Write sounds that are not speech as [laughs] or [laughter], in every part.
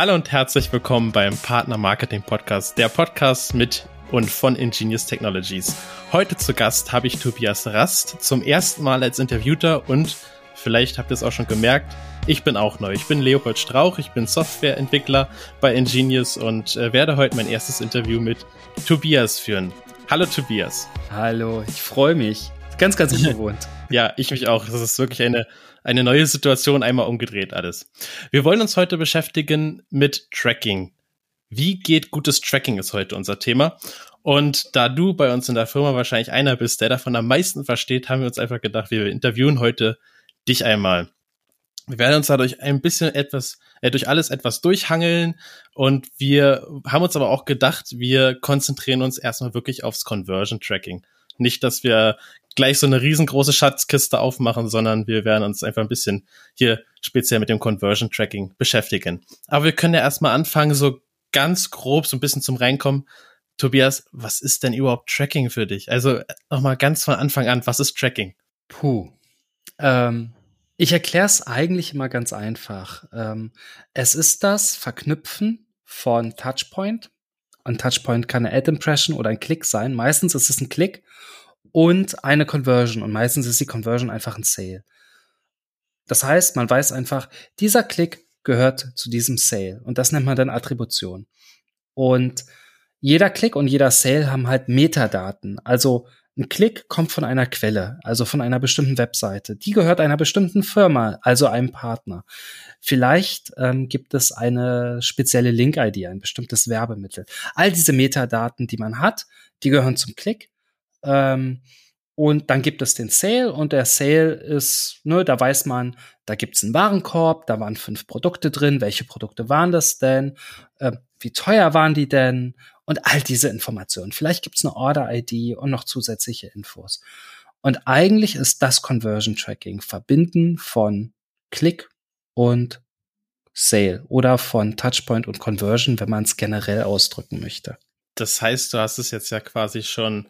Hallo und herzlich willkommen beim Partner Marketing Podcast, der Podcast mit und von Ingenious Technologies. Heute zu Gast habe ich Tobias Rast zum ersten Mal als Interviewter und vielleicht habt ihr es auch schon gemerkt, ich bin auch neu. Ich bin Leopold Strauch, ich bin Softwareentwickler bei Ingenious und äh, werde heute mein erstes Interview mit Tobias führen. Hallo Tobias. Hallo, ich freue mich. Ganz, ganz [laughs] ungewohnt. ja, ich mich auch. Das ist wirklich eine, eine neue Situation, einmal umgedreht alles. Wir wollen uns heute beschäftigen mit Tracking. Wie geht gutes Tracking ist heute unser Thema. Und da du bei uns in der Firma wahrscheinlich einer bist, der davon am meisten versteht, haben wir uns einfach gedacht, wir interviewen heute dich einmal. Wir werden uns dadurch ein bisschen etwas, äh, durch alles etwas durchhangeln und wir haben uns aber auch gedacht, wir konzentrieren uns erstmal wirklich aufs Conversion Tracking. Nicht, dass wir gleich so eine riesengroße Schatzkiste aufmachen, sondern wir werden uns einfach ein bisschen hier speziell mit dem Conversion Tracking beschäftigen. Aber wir können ja erstmal anfangen, so ganz grob, so ein bisschen zum Reinkommen. Tobias, was ist denn überhaupt Tracking für dich? Also nochmal ganz von Anfang an, was ist Tracking? Puh. Ähm, ich erkläre es eigentlich immer ganz einfach. Ähm, es ist das Verknüpfen von Touchpoint. Ein Touchpoint kann eine Ad-Impression oder ein Klick sein. Meistens ist es ein Klick und eine Conversion. Und meistens ist die Conversion einfach ein Sale. Das heißt, man weiß einfach, dieser Klick gehört zu diesem Sale. Und das nennt man dann Attribution. Und jeder Klick und jeder Sale haben halt Metadaten. Also ein Klick kommt von einer Quelle, also von einer bestimmten Webseite. Die gehört einer bestimmten Firma, also einem Partner. Vielleicht ähm, gibt es eine spezielle Link-ID, ein bestimmtes Werbemittel. All diese Metadaten, die man hat, die gehören zum Klick. Ähm, und dann gibt es den Sale und der Sale ist, ne, da weiß man, da gibt's einen Warenkorb, da waren fünf Produkte drin, welche Produkte waren das denn, äh, wie teuer waren die denn und all diese Informationen. Vielleicht gibt's eine Order-ID und noch zusätzliche Infos. Und eigentlich ist das Conversion Tracking, Verbinden von Klick und Sale oder von Touchpoint und Conversion, wenn man es generell ausdrücken möchte. Das heißt, du hast es jetzt ja quasi schon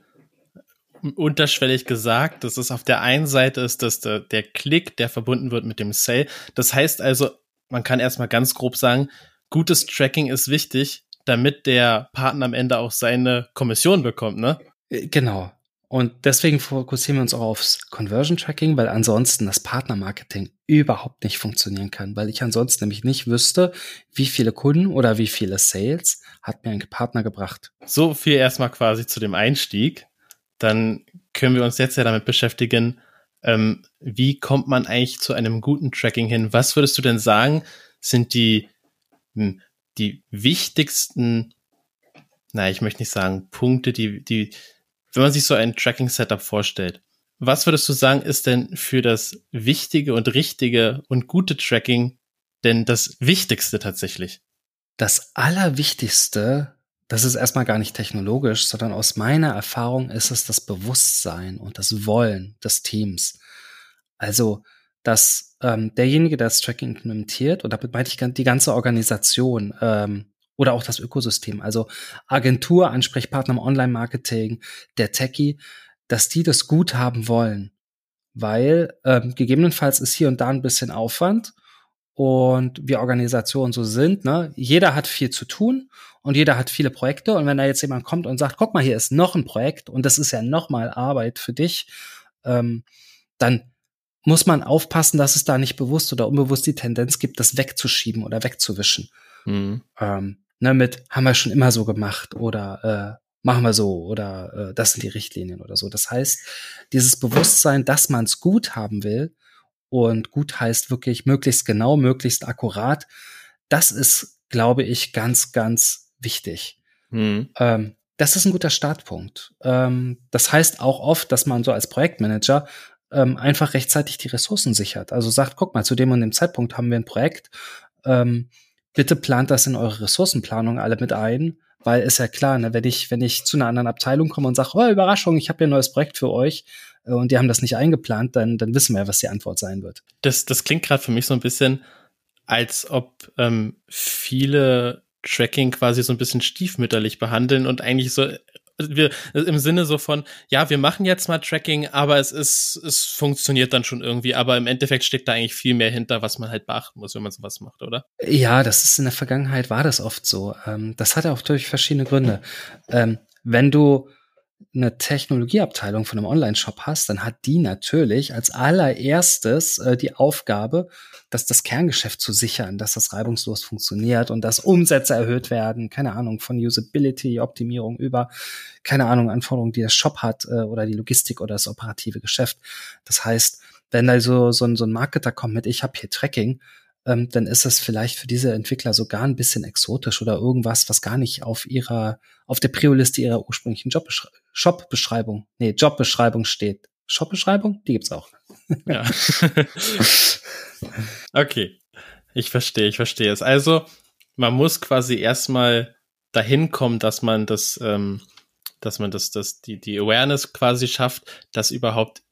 unterschwellig gesagt, dass es auf der einen Seite ist, dass der, der Klick, der verbunden wird mit dem Sale. Das heißt also, man kann erstmal ganz grob sagen, gutes Tracking ist wichtig, damit der Partner am Ende auch seine Kommission bekommt, ne? Äh, genau. Und deswegen fokussieren wir uns auch aufs Conversion Tracking, weil ansonsten das Partnermarketing überhaupt nicht funktionieren kann, weil ich ansonsten nämlich nicht wüsste, wie viele Kunden oder wie viele Sales hat mir ein Partner gebracht. So viel erstmal quasi zu dem Einstieg dann können wir uns jetzt ja damit beschäftigen, ähm, wie kommt man eigentlich zu einem guten Tracking hin? Was würdest du denn sagen, sind die, hm, die wichtigsten, na, ich möchte nicht sagen, Punkte, die, die, wenn man sich so ein Tracking-Setup vorstellt, was würdest du sagen, ist denn für das wichtige und richtige und gute Tracking denn das Wichtigste tatsächlich? Das Allerwichtigste das ist erstmal gar nicht technologisch, sondern aus meiner Erfahrung ist es das Bewusstsein und das Wollen des Teams. Also, dass ähm, derjenige, der das Tracking implementiert, und damit meine ich die ganze Organisation ähm, oder auch das Ökosystem, also Agentur, Ansprechpartner im Online-Marketing, der Techie, dass die das gut haben wollen. Weil ähm, gegebenenfalls ist hier und da ein bisschen Aufwand und wir Organisationen so sind, ne, jeder hat viel zu tun und jeder hat viele Projekte. Und wenn da jetzt jemand kommt und sagt, guck mal, hier ist noch ein Projekt und das ist ja noch mal Arbeit für dich, ähm, dann muss man aufpassen, dass es da nicht bewusst oder unbewusst die Tendenz gibt, das wegzuschieben oder wegzuwischen. Mhm. Ähm, ne, mit haben wir schon immer so gemacht oder äh, machen wir so oder äh, das sind die Richtlinien oder so. Das heißt, dieses Bewusstsein, dass man es gut haben will und gut heißt wirklich möglichst genau, möglichst akkurat, das ist, glaube ich, ganz, ganz wichtig. Mhm. Ähm, das ist ein guter Startpunkt. Ähm, das heißt auch oft, dass man so als Projektmanager ähm, einfach rechtzeitig die Ressourcen sichert. Also sagt, guck mal, zu dem und dem Zeitpunkt haben wir ein Projekt. Ähm, bitte plant das in eure Ressourcenplanung alle mit ein, weil ist ja klar, ne, wenn ich wenn ich zu einer anderen Abteilung komme und sage, oh Überraschung, ich habe hier ein neues Projekt für euch äh, und die haben das nicht eingeplant, dann dann wissen wir, was die Antwort sein wird. Das das klingt gerade für mich so ein bisschen, als ob ähm, viele Tracking quasi so ein bisschen stiefmütterlich behandeln und eigentlich so wir, im Sinne so von, ja, wir machen jetzt mal Tracking, aber es ist, es funktioniert dann schon irgendwie, aber im Endeffekt steckt da eigentlich viel mehr hinter, was man halt beachten muss, wenn man sowas macht, oder? Ja, das ist in der Vergangenheit war das oft so. Ähm, das hat auch durch verschiedene Gründe. Ähm, wenn du eine Technologieabteilung von einem Online-Shop hast, dann hat die natürlich als allererstes äh, die Aufgabe, dass das Kerngeschäft zu sichern, dass das reibungslos funktioniert und dass Umsätze erhöht werden, keine Ahnung, von Usability, Optimierung über, keine Ahnung, Anforderungen, die der Shop hat äh, oder die Logistik oder das operative Geschäft. Das heißt, wenn da so, so, ein, so ein Marketer kommt mit, ich habe hier Tracking, ähm, dann ist es vielleicht für diese Entwickler sogar ein bisschen exotisch oder irgendwas, was gar nicht auf ihrer, auf der Prio-Liste ihrer ursprünglichen Shop-Beschreibung, nee, Jobbeschreibung steht. Shop-Beschreibung? Die gibt's auch. Ja. [laughs] okay. Ich verstehe, ich verstehe es. Also, man muss quasi erstmal dahin kommen, dass man das, ähm, dass man das, das, die, die Awareness quasi schafft, dass überhaupt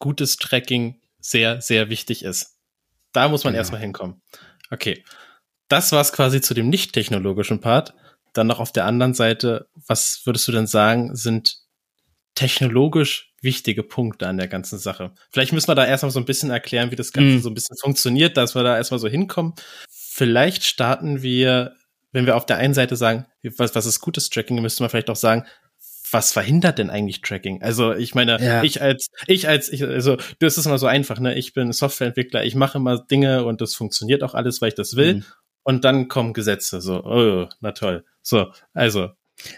gutes Tracking sehr, sehr wichtig ist. Da muss man genau. erstmal hinkommen. Okay. Das war's quasi zu dem nicht technologischen Part. Dann noch auf der anderen Seite, was würdest du denn sagen, sind technologisch wichtige Punkte an der ganzen Sache? Vielleicht müssen wir da erstmal so ein bisschen erklären, wie das Ganze mm. so ein bisschen funktioniert, dass wir da erstmal so hinkommen. Vielleicht starten wir, wenn wir auf der einen Seite sagen, was, was ist gutes Tracking, müsste man vielleicht auch sagen, was verhindert denn eigentlich Tracking? Also ich meine, ja. ich als, ich als, ich, also das ist immer so einfach, ne? Ich bin Softwareentwickler, ich mache immer Dinge und das funktioniert auch alles, weil ich das will. Mhm. Und dann kommen Gesetze, so, oh, na toll. So, also.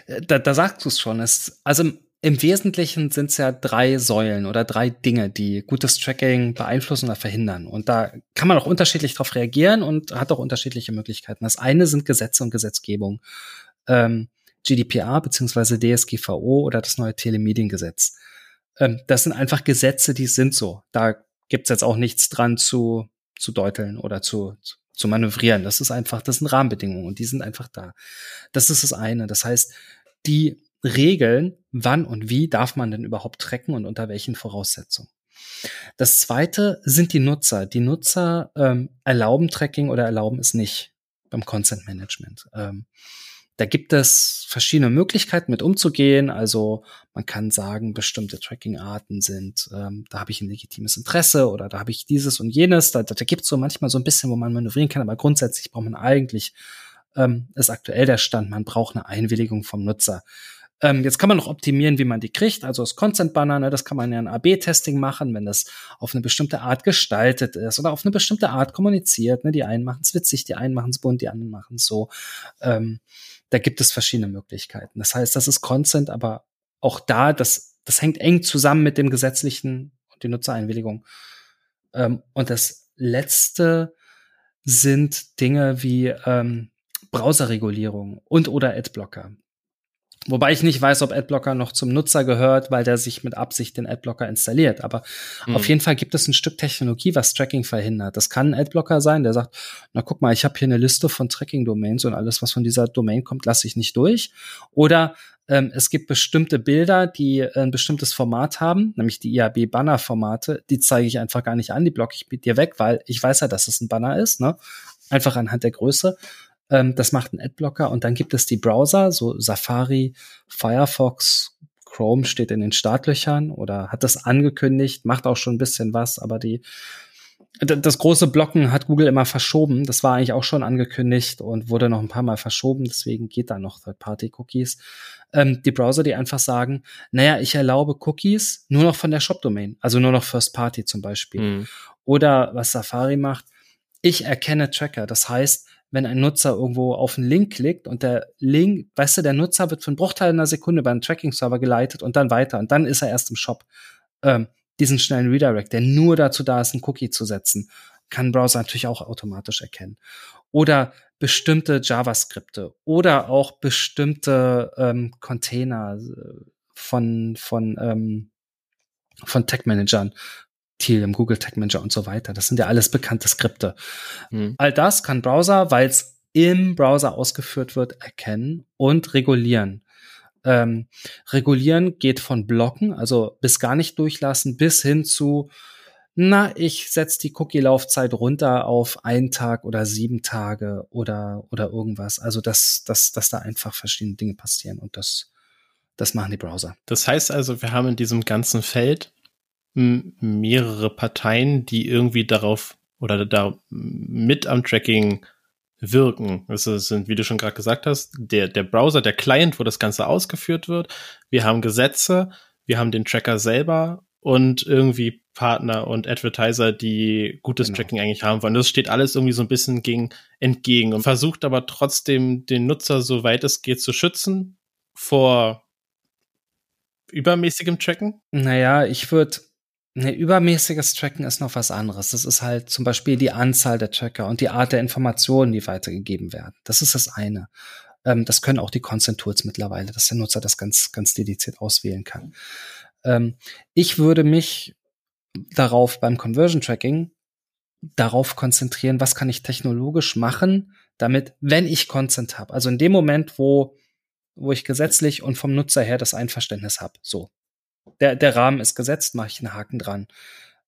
Äh, da, da sagst du es schon. Es, also im Wesentlichen sind es ja drei Säulen oder drei Dinge, die gutes Tracking beeinflussen oder verhindern. Und da kann man auch unterschiedlich darauf reagieren und hat auch unterschiedliche Möglichkeiten. Das eine sind Gesetze und Gesetzgebung. Ähm, GDPR beziehungsweise DSGVO oder das neue Telemediengesetz. Ähm, das sind einfach Gesetze, die sind so. Da gibt's jetzt auch nichts dran zu, zu deuteln oder zu, zu manövrieren. Das ist einfach, das sind Rahmenbedingungen und die sind einfach da. Das ist das eine. Das heißt, die regeln, wann und wie darf man denn überhaupt tracken und unter welchen Voraussetzungen. Das zweite sind die Nutzer. Die Nutzer ähm, erlauben Tracking oder erlauben es nicht beim Consent Management. Ähm, da gibt es verschiedene Möglichkeiten mit umzugehen. Also man kann sagen, bestimmte Tracking-Arten sind, ähm, da habe ich ein legitimes Interesse oder da habe ich dieses und jenes. Da, da, da gibt es so manchmal so ein bisschen, wo man manövrieren kann, aber grundsätzlich braucht man eigentlich, ähm, ist aktuell der Stand, man braucht eine Einwilligung vom Nutzer. Ähm, jetzt kann man noch optimieren, wie man die kriegt. Also das Consent Banner, ne, das kann man ja ein AB-Testing machen, wenn das auf eine bestimmte Art gestaltet ist oder auf eine bestimmte Art kommuniziert. Ne? Die einen machen es witzig, die einen machen es bunt, die anderen machen es so. Ähm, da gibt es verschiedene Möglichkeiten. Das heißt, das ist Consent, aber auch da, das, das hängt eng zusammen mit dem gesetzlichen und die Nutzereinwilligung. Ähm, und das letzte sind Dinge wie ähm, Browserregulierung und oder Adblocker. Wobei ich nicht weiß, ob Adblocker noch zum Nutzer gehört, weil der sich mit Absicht den Adblocker installiert. Aber mhm. auf jeden Fall gibt es ein Stück Technologie, was Tracking verhindert. Das kann ein Adblocker sein, der sagt, na guck mal, ich habe hier eine Liste von Tracking-Domains und alles, was von dieser Domain kommt, lasse ich nicht durch. Oder ähm, es gibt bestimmte Bilder, die ein bestimmtes Format haben, nämlich die IAB-Banner-Formate. Die zeige ich einfach gar nicht an, die blocke ich mit dir weg, weil ich weiß ja, dass es ein Banner ist. Ne? Einfach anhand der Größe. Ähm, das macht ein Adblocker und dann gibt es die Browser, so Safari, Firefox, Chrome steht in den Startlöchern oder hat das angekündigt, macht auch schon ein bisschen was, aber die das große Blocken hat Google immer verschoben. Das war eigentlich auch schon angekündigt und wurde noch ein paar Mal verschoben. Deswegen geht da noch Third-Party-Cookies. Ähm, die Browser, die einfach sagen, naja, ich erlaube Cookies nur noch von der Shop-Domain, also nur noch First-Party zum Beispiel. Mhm. Oder was Safari macht, ich erkenne Tracker. Das heißt, wenn ein Nutzer irgendwo auf einen Link klickt und der Link, weißt du, der Nutzer wird für einen Bruchteil einer Sekunde einen Tracking-Server geleitet und dann weiter und dann ist er erst im Shop. Ähm, diesen schnellen Redirect, der nur dazu da ist, einen Cookie zu setzen, kann Browser natürlich auch automatisch erkennen. Oder bestimmte JavaScripte oder auch bestimmte ähm, Container äh, von, von, ähm, von Tech-Managern, Thiel im Google Tag Manager und so weiter. Das sind ja alles bekannte Skripte. Mhm. All das kann Browser, weil es im Browser ausgeführt wird, erkennen und regulieren. Ähm, regulieren geht von Blocken, also bis gar nicht durchlassen, bis hin zu, na, ich setze die Cookie-Laufzeit runter auf einen Tag oder sieben Tage oder, oder irgendwas. Also, dass, dass, dass da einfach verschiedene Dinge passieren und das, Das machen die Browser. Das heißt also, wir haben in diesem ganzen Feld mehrere Parteien, die irgendwie darauf oder da mit am Tracking wirken. Das sind, wie du schon gerade gesagt hast, der, der Browser, der Client, wo das Ganze ausgeführt wird. Wir haben Gesetze, wir haben den Tracker selber und irgendwie Partner und Advertiser, die gutes genau. Tracking eigentlich haben wollen. Das steht alles irgendwie so ein bisschen gegen, entgegen und versucht aber trotzdem den Nutzer, soweit es geht, zu schützen vor übermäßigem Tracken? Naja, ich würde Ne, übermäßiges Tracken ist noch was anderes. Das ist halt zum Beispiel die Anzahl der Tracker und die Art der Informationen, die weitergegeben werden. Das ist das eine. Ähm, das können auch die Consent Tools mittlerweile, dass der Nutzer das ganz, ganz dediziert auswählen kann. Ähm, ich würde mich darauf beim Conversion Tracking darauf konzentrieren, was kann ich technologisch machen, damit, wenn ich Consent habe, also in dem Moment, wo wo ich gesetzlich und vom Nutzer her das Einverständnis habe, so, der, der Rahmen ist gesetzt, mache ich einen Haken dran,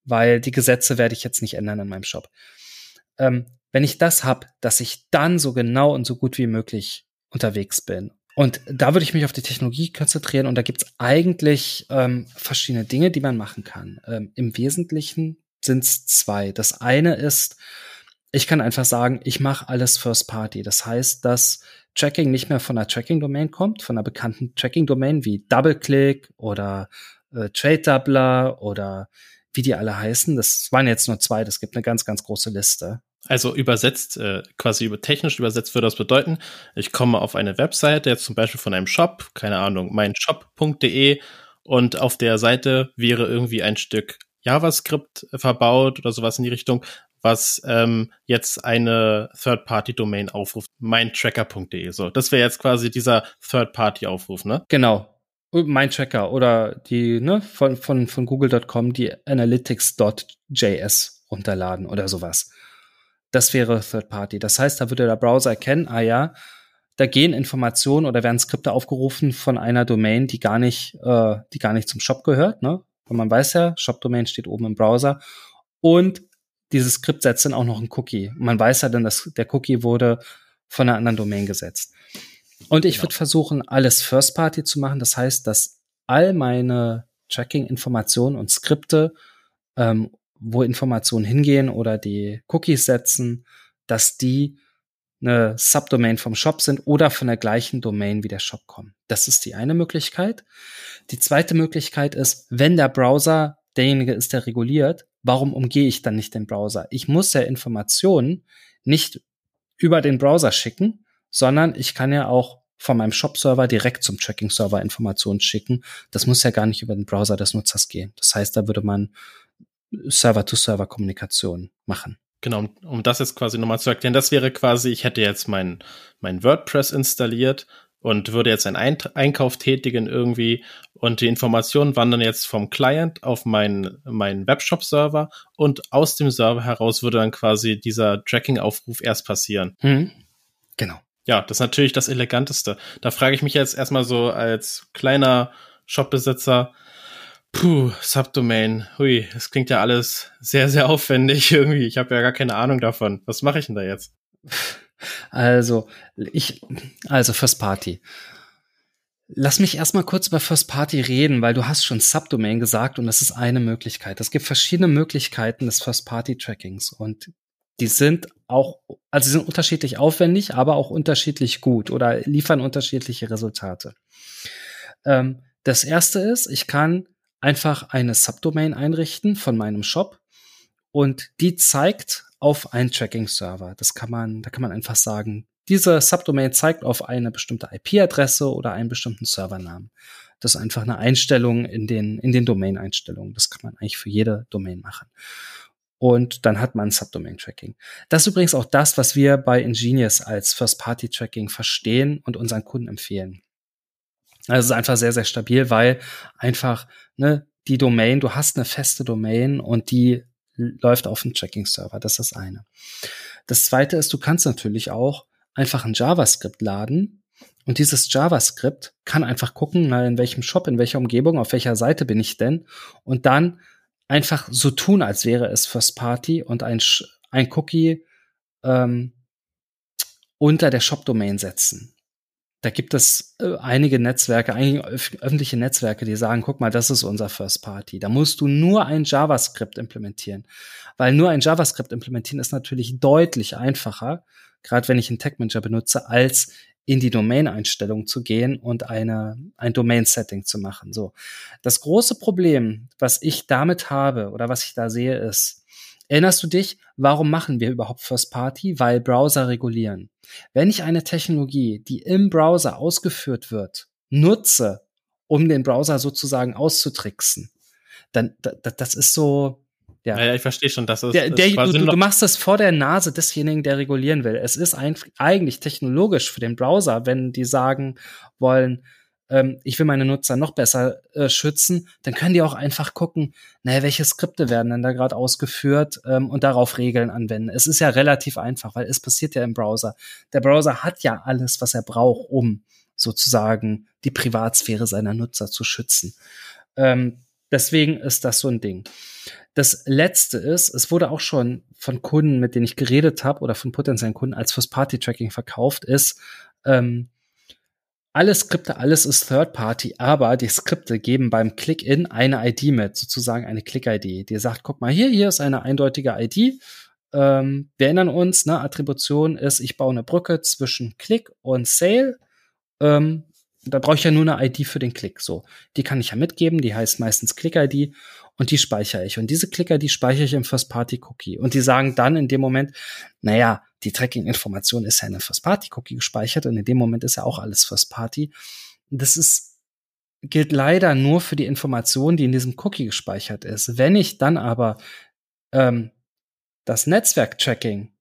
weil die Gesetze werde ich jetzt nicht ändern in meinem Shop. Ähm, wenn ich das habe, dass ich dann so genau und so gut wie möglich unterwegs bin. Und da würde ich mich auf die Technologie konzentrieren und da gibt es eigentlich ähm, verschiedene Dinge, die man machen kann. Ähm, Im Wesentlichen sind es zwei. Das eine ist, ich kann einfach sagen, ich mache alles First Party. Das heißt, dass Tracking nicht mehr von einer Tracking-Domain kommt, von einer bekannten Tracking-Domain wie DoubleClick oder äh, Trade Doubler oder wie die alle heißen. Das waren jetzt nur zwei, das gibt eine ganz, ganz große Liste. Also übersetzt, äh, quasi über technisch übersetzt würde das bedeuten, ich komme auf eine Webseite, jetzt zum Beispiel von einem Shop, keine Ahnung, meinshop.de und auf der Seite wäre irgendwie ein Stück JavaScript verbaut oder sowas in die Richtung, was ähm, jetzt eine Third-Party-Domain aufruft, meintracker.de. So, das wäre jetzt quasi dieser Third-Party-Aufruf, ne? Genau. Mein Tracker oder die, ne, von, von, von google.com die analytics.js runterladen oder sowas. Das wäre Third Party. Das heißt, da würde der Browser erkennen, ah ja, da gehen Informationen oder werden Skripte aufgerufen von einer Domain, die gar nicht, äh, die gar nicht zum Shop gehört, ne? Und man weiß ja, Shop-Domain steht oben im Browser. Und dieses Skript setzt dann auch noch einen Cookie. Man weiß ja dann, dass der Cookie wurde von einer anderen Domain gesetzt. Und ich genau. würde versuchen, alles First Party zu machen. Das heißt, dass all meine Tracking-Informationen und Skripte, ähm, wo Informationen hingehen oder die Cookies setzen, dass die eine Subdomain vom Shop sind oder von der gleichen Domain wie der Shop kommen. Das ist die eine Möglichkeit. Die zweite Möglichkeit ist, wenn der Browser derjenige ist, der reguliert, warum umgehe ich dann nicht den Browser? Ich muss ja Informationen nicht über den Browser schicken, sondern ich kann ja auch von meinem Shop-Server direkt zum Tracking-Server Informationen schicken. Das muss ja gar nicht über den Browser des Nutzers gehen. Das heißt, da würde man Server-to-Server-Kommunikation machen. Genau, um, um das jetzt quasi nochmal zu erklären, das wäre quasi, ich hätte jetzt mein, mein WordPress installiert und würde jetzt einen Einkauf tätigen irgendwie und die Informationen wandern jetzt vom Client auf meinen, meinen Webshop-Server und aus dem Server heraus würde dann quasi dieser Tracking-Aufruf erst passieren. Mhm. Genau. Ja, das ist natürlich das Eleganteste. Da frage ich mich jetzt erstmal so als kleiner Shopbesitzer, puh, Subdomain, hui, das klingt ja alles sehr, sehr aufwendig [laughs] irgendwie. Ich habe ja gar keine Ahnung davon. Was mache ich denn da jetzt? Also, ich, also First Party. Lass mich erstmal kurz über First Party reden, weil du hast schon Subdomain gesagt und das ist eine Möglichkeit. Es gibt verschiedene Möglichkeiten des First Party Trackings und die sind auch, also sie sind unterschiedlich aufwendig, aber auch unterschiedlich gut oder liefern unterschiedliche Resultate. Ähm, das erste ist, ich kann einfach eine Subdomain einrichten von meinem Shop und die zeigt auf einen Tracking-Server. Das kann man, da kann man einfach sagen, diese Subdomain zeigt auf eine bestimmte IP-Adresse oder einen bestimmten Servernamen. Das ist einfach eine Einstellung in den, in den Domain-Einstellungen. Das kann man eigentlich für jede Domain machen. Und dann hat man Subdomain-Tracking. Das ist übrigens auch das, was wir bei Ingenious als First-Party-Tracking verstehen und unseren Kunden empfehlen. Also es ist einfach sehr, sehr stabil, weil einfach ne, die Domain, du hast eine feste Domain und die läuft auf dem Tracking-Server. Das ist das eine. Das zweite ist, du kannst natürlich auch einfach ein JavaScript laden und dieses JavaScript kann einfach gucken, na, in welchem Shop, in welcher Umgebung, auf welcher Seite bin ich denn und dann einfach so tun, als wäre es First Party und ein, ein Cookie ähm, unter der Shop-Domain setzen. Da gibt es äh, einige Netzwerke, einige öf öffentliche Netzwerke, die sagen, guck mal, das ist unser First Party. Da musst du nur ein JavaScript implementieren. Weil nur ein JavaScript implementieren ist natürlich deutlich einfacher, gerade wenn ich einen Tag Manager benutze, als in die Domain-Einstellung zu gehen und eine, ein Domain-Setting zu machen. So. Das große Problem, was ich damit habe oder was ich da sehe, ist, erinnerst du dich, warum machen wir überhaupt First Party? Weil Browser regulieren. Wenn ich eine Technologie, die im Browser ausgeführt wird, nutze, um den Browser sozusagen auszutricksen, dann das ist so, ja. ja, ich verstehe schon, dass es der, der, du, du, du machst das vor der Nase desjenigen, der regulieren will. Es ist ein, eigentlich technologisch für den Browser, wenn die sagen wollen, ähm, ich will meine Nutzer noch besser äh, schützen, dann können die auch einfach gucken, naja, welche Skripte werden denn da gerade ausgeführt ähm, und darauf Regeln anwenden. Es ist ja relativ einfach, weil es passiert ja im Browser. Der Browser hat ja alles, was er braucht, um sozusagen die Privatsphäre seiner Nutzer zu schützen. Ähm, deswegen ist das so ein Ding. Das letzte ist, es wurde auch schon von Kunden, mit denen ich geredet habe, oder von potenziellen Kunden als First Party Tracking verkauft, ist, ähm, alle Skripte, alles ist Third Party, aber die Skripte geben beim Click-In eine ID mit, sozusagen eine Click-ID, die sagt, guck mal hier, hier ist eine eindeutige ID. Ähm, wir erinnern uns, ne, Attribution ist, ich baue eine Brücke zwischen Click und Sale. Ähm, da brauche ich ja nur eine ID für den Klick. So, die kann ich ja mitgeben. Die heißt meistens Click-ID und die speichere ich. Und diese Click-ID speichere ich im First-Party-Cookie. Und die sagen dann in dem Moment, naja, die Tracking-Information ist ja in einem First-Party-Cookie gespeichert und in dem Moment ist ja auch alles First-Party. Das ist, gilt leider nur für die Information, die in diesem Cookie gespeichert ist. Wenn ich dann aber ähm, das Netzwerk-Tracking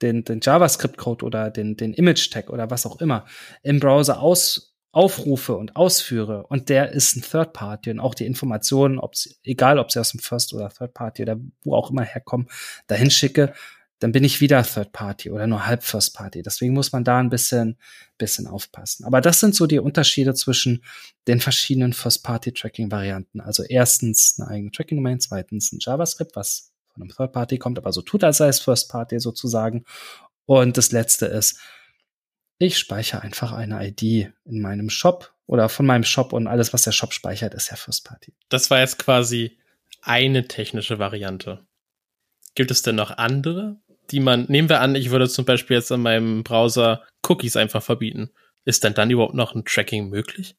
den, den JavaScript-Code oder den, den Image-Tag oder was auch immer im Browser aus, aufrufe und ausführe und der ist ein Third Party und auch die Informationen, ob's, egal ob sie aus dem First oder Third Party oder wo auch immer herkommen, dahin schicke, dann bin ich wieder Third Party oder nur halb First Party. Deswegen muss man da ein bisschen, bisschen aufpassen. Aber das sind so die Unterschiede zwischen den verschiedenen First Party Tracking Varianten. Also erstens eine eigene Tracking Domain, zweitens ein JavaScript, was von einem Third Party kommt, aber so tut, als sei es First Party sozusagen. Und das letzte ist, ich speichere einfach eine ID in meinem Shop oder von meinem Shop und alles, was der Shop speichert, ist ja First Party. Das war jetzt quasi eine technische Variante. Gibt es denn noch andere, die man, nehmen wir an, ich würde zum Beispiel jetzt in meinem Browser Cookies einfach verbieten. Ist denn dann überhaupt noch ein Tracking möglich?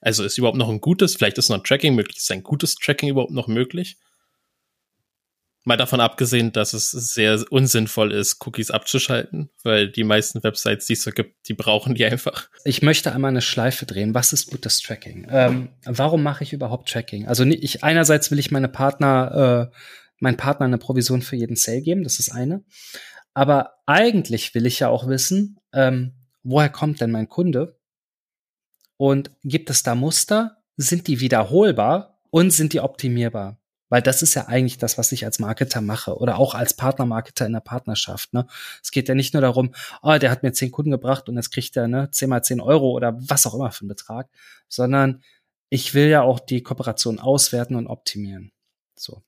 Also ist überhaupt noch ein gutes, vielleicht ist noch ein Tracking möglich, ist ein gutes Tracking überhaupt noch möglich? Mal davon abgesehen, dass es sehr unsinnvoll ist, Cookies abzuschalten, weil die meisten Websites, die es so gibt, die brauchen die einfach. Ich möchte einmal eine Schleife drehen. Was ist gutes Tracking? Ähm, warum mache ich überhaupt Tracking? Also ich einerseits will ich meine Partner, äh, meinen Partner eine Provision für jeden Sale geben, das ist eine. Aber eigentlich will ich ja auch wissen, ähm, woher kommt denn mein Kunde? Und gibt es da Muster? Sind die wiederholbar und sind die optimierbar? Weil das ist ja eigentlich das, was ich als Marketer mache oder auch als Partnermarketer in der Partnerschaft. Ne? Es geht ja nicht nur darum, oh, der hat mir zehn Kunden gebracht und jetzt kriegt er ne, zehn mal zehn Euro oder was auch immer für einen Betrag, sondern ich will ja auch die Kooperation auswerten und optimieren. So.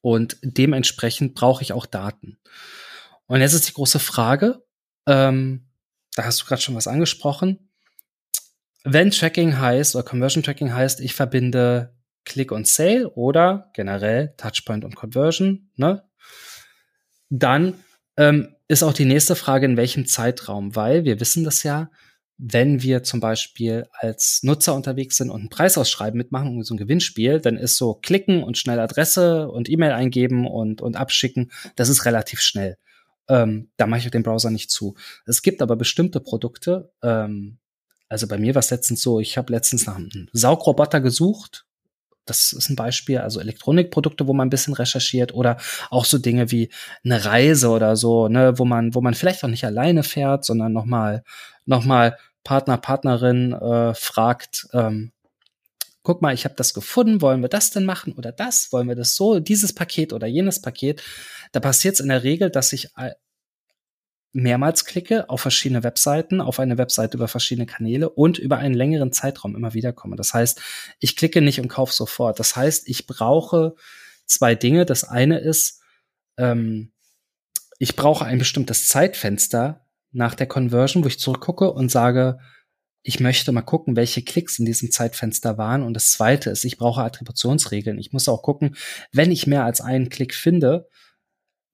Und dementsprechend brauche ich auch Daten. Und jetzt ist die große Frage, ähm, da hast du gerade schon was angesprochen. Wenn Tracking heißt oder Conversion Tracking heißt, ich verbinde Click und Sale oder generell Touchpoint und Conversion, ne? Dann ähm, ist auch die nächste Frage, in welchem Zeitraum, weil wir wissen das ja, wenn wir zum Beispiel als Nutzer unterwegs sind und ein Preisausschreiben mitmachen, so ein Gewinnspiel, dann ist so klicken und schnell Adresse und E-Mail eingeben und, und abschicken, das ist relativ schnell. Ähm, da mache ich den Browser nicht zu. Es gibt aber bestimmte Produkte, ähm, also bei mir war es letztens so, ich habe letztens nach einem Saugroboter gesucht das ist ein Beispiel, also Elektronikprodukte, wo man ein bisschen recherchiert oder auch so Dinge wie eine Reise oder so, ne, wo man, wo man vielleicht auch nicht alleine fährt, sondern nochmal, nochmal Partner, Partnerin äh, fragt, ähm, guck mal, ich habe das gefunden, wollen wir das denn machen oder das, wollen wir das so, dieses Paket oder jenes Paket. Da passiert es in der Regel, dass sich mehrmals klicke auf verschiedene Webseiten, auf eine Webseite über verschiedene Kanäle und über einen längeren Zeitraum immer wieder komme. Das heißt, ich klicke nicht und kaufe sofort. Das heißt, ich brauche zwei Dinge. Das eine ist, ähm, ich brauche ein bestimmtes Zeitfenster, nach der Conversion, wo ich zurückgucke und sage, ich möchte mal gucken, welche Klicks in diesem Zeitfenster waren. Und das zweite ist, ich brauche Attributionsregeln. Ich muss auch gucken, wenn ich mehr als einen Klick finde,